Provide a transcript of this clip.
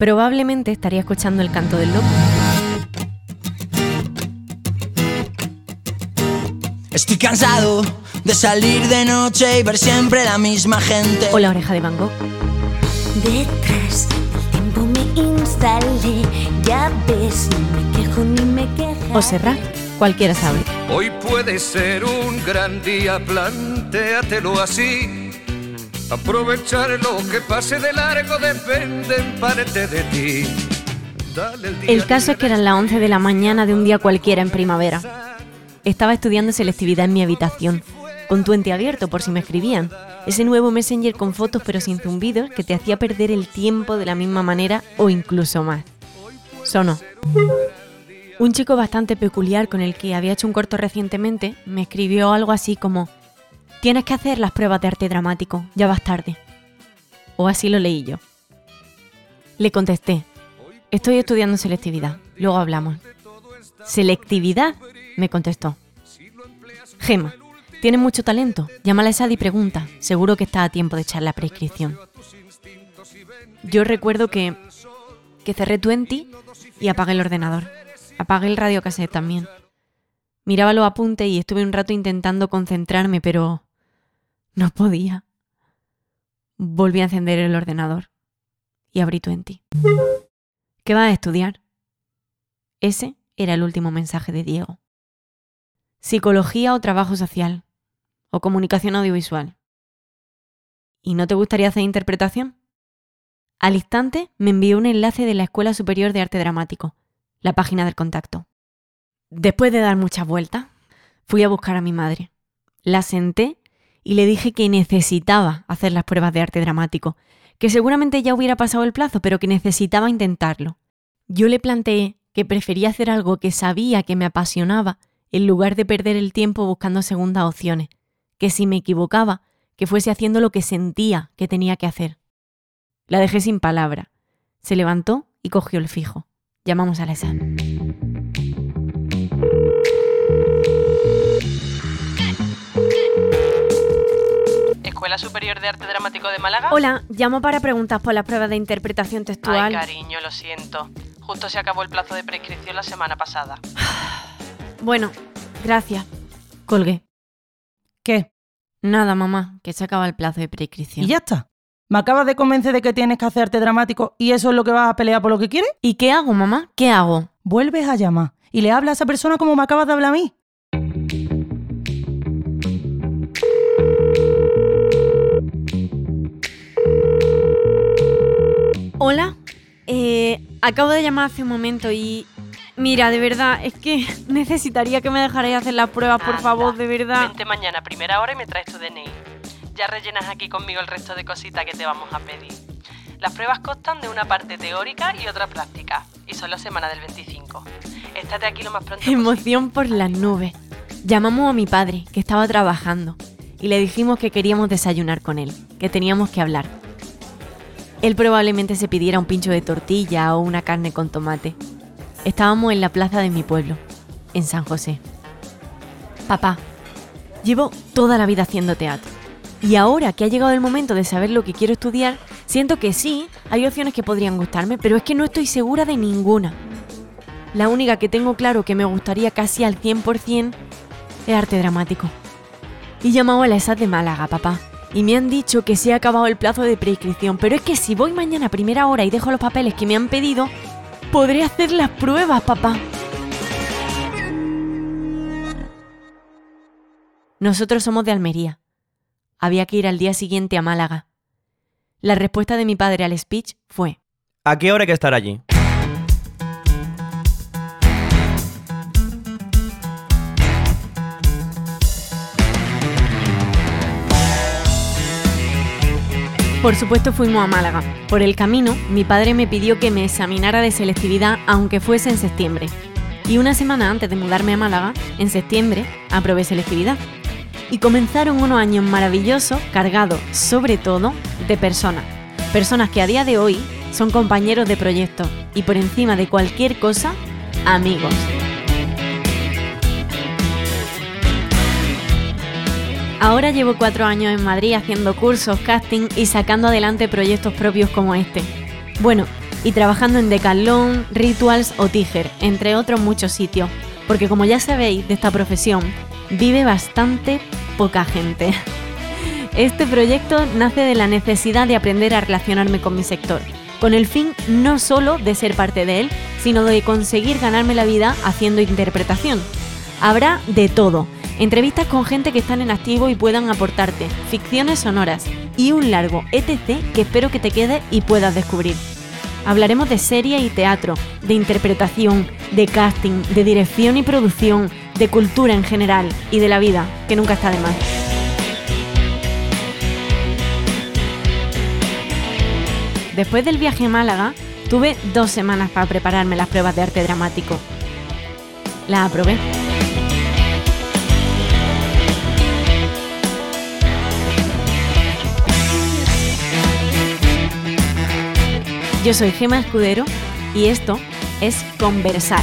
Probablemente estaría escuchando el canto del loco. Estoy cansado de salir de noche y ver siempre la misma gente. O la oreja de Van Gogh. Detrás del tiempo me instalé, ya ves, no me quejo ni me quejo. O Serrat. Cualquiera sabe. Hoy puede ser un gran día, plantéatelo así. Aprovechar lo que pase de largo depende en de ti. El caso es que eran las 11 de la mañana de un día cualquiera en primavera. Estaba estudiando selectividad en mi habitación, con Twenty abierto por si me escribían. Ese nuevo messenger con fotos pero sin zumbidos que te hacía perder el tiempo de la misma manera o incluso más. Sonó. Un chico bastante peculiar con el que había hecho un corto recientemente me escribió algo así como Tienes que hacer las pruebas de arte dramático, ya vas tarde. O así lo leí yo. Le contesté, estoy estudiando selectividad, luego hablamos. ¿Selectividad? me contestó. Gema, tienes mucho talento, llámala a Sad y pregunta, seguro que está a tiempo de echar la prescripción. Yo recuerdo que, que cerré Twenty y apagué el ordenador. Apagué el radiocassette también. Miraba los apuntes y estuve un rato intentando concentrarme, pero no podía. Volví a encender el ordenador y abrí Twenty. ¿Qué vas a estudiar? Ese era el último mensaje de Diego. Psicología o trabajo social. O comunicación audiovisual. ¿Y no te gustaría hacer interpretación? Al instante me envió un enlace de la Escuela Superior de Arte Dramático, la página del contacto. Después de dar muchas vueltas, fui a buscar a mi madre. La senté y le dije que necesitaba hacer las pruebas de arte dramático, que seguramente ya hubiera pasado el plazo, pero que necesitaba intentarlo. Yo le planteé que prefería hacer algo que sabía que me apasionaba en lugar de perder el tiempo buscando segundas opciones, que si me equivocaba, que fuese haciendo lo que sentía que tenía que hacer. La dejé sin palabra. Se levantó y cogió el fijo. Llamamos a la SAD. Escuela Superior de Arte Dramático de Málaga. Hola, llamo para preguntas por las pruebas de interpretación Ay, textual. cariño, lo siento. Justo se acabó el plazo de prescripción la semana pasada. bueno, gracias. Colgué. ¿Qué? Nada, mamá, que se acaba el plazo de prescripción. ¿Y ya está? ¿Me acabas de convencer de que tienes que hacerte dramático y eso es lo que vas a pelear por lo que quieres? ¿Y qué hago, mamá? ¿Qué hago? Vuelves a llamar y le hablas a esa persona como me acabas de hablar a mí. Hola, eh, acabo de llamar hace un momento y... Mira, de verdad, es que necesitaría que me dejarais hacer las pruebas, por Anda, favor, de verdad. Vente mañana a primera hora y me traes tu DNI. Ya rellenas aquí conmigo el resto de cositas que te vamos a pedir. Las pruebas constan de una parte teórica y otra práctica. Y son la semana del 25. Estate aquí lo más pronto posible. Emoción por las nubes. Llamamos a mi padre, que estaba trabajando, y le dijimos que queríamos desayunar con él, que teníamos que hablar. Él probablemente se pidiera un pincho de tortilla o una carne con tomate. Estábamos en la plaza de mi pueblo, en San José. Papá, llevo toda la vida haciendo teatro. Y ahora que ha llegado el momento de saber lo que quiero estudiar, siento que sí, hay opciones que podrían gustarme, pero es que no estoy segura de ninguna. La única que tengo claro que me gustaría casi al 100% es arte dramático. Y llamado a la ESAD de Málaga, papá. Y me han dicho que se ha acabado el plazo de prescripción, pero es que si voy mañana a primera hora y dejo los papeles que me han pedido, podré hacer las pruebas, papá. Nosotros somos de Almería. Había que ir al día siguiente a Málaga. La respuesta de mi padre al speech fue, ¿A qué hora hay que estar allí? Por supuesto fuimos a Málaga. Por el camino, mi padre me pidió que me examinara de selectividad aunque fuese en septiembre. Y una semana antes de mudarme a Málaga, en septiembre, aprobé selectividad. Y comenzaron unos años maravillosos cargados, sobre todo, de personas. Personas que a día de hoy son compañeros de proyecto y por encima de cualquier cosa, amigos. Ahora llevo cuatro años en Madrid haciendo cursos, casting y sacando adelante proyectos propios como este. Bueno, y trabajando en Decathlon, Rituals o Tiger, entre otros muchos sitios, porque como ya sabéis de esta profesión, vive bastante poca gente. Este proyecto nace de la necesidad de aprender a relacionarme con mi sector, con el fin no solo de ser parte de él, sino de conseguir ganarme la vida haciendo interpretación. Habrá de todo, entrevistas con gente que están en activo y puedan aportarte, ficciones sonoras y un largo etc que espero que te quede y puedas descubrir. Hablaremos de serie y teatro, de interpretación, de casting, de dirección y producción, de cultura en general y de la vida, que nunca está de más. Después del viaje a Málaga, tuve dos semanas para prepararme las pruebas de arte dramático. Las aprobé. Yo soy Gema Escudero y esto es Conversar.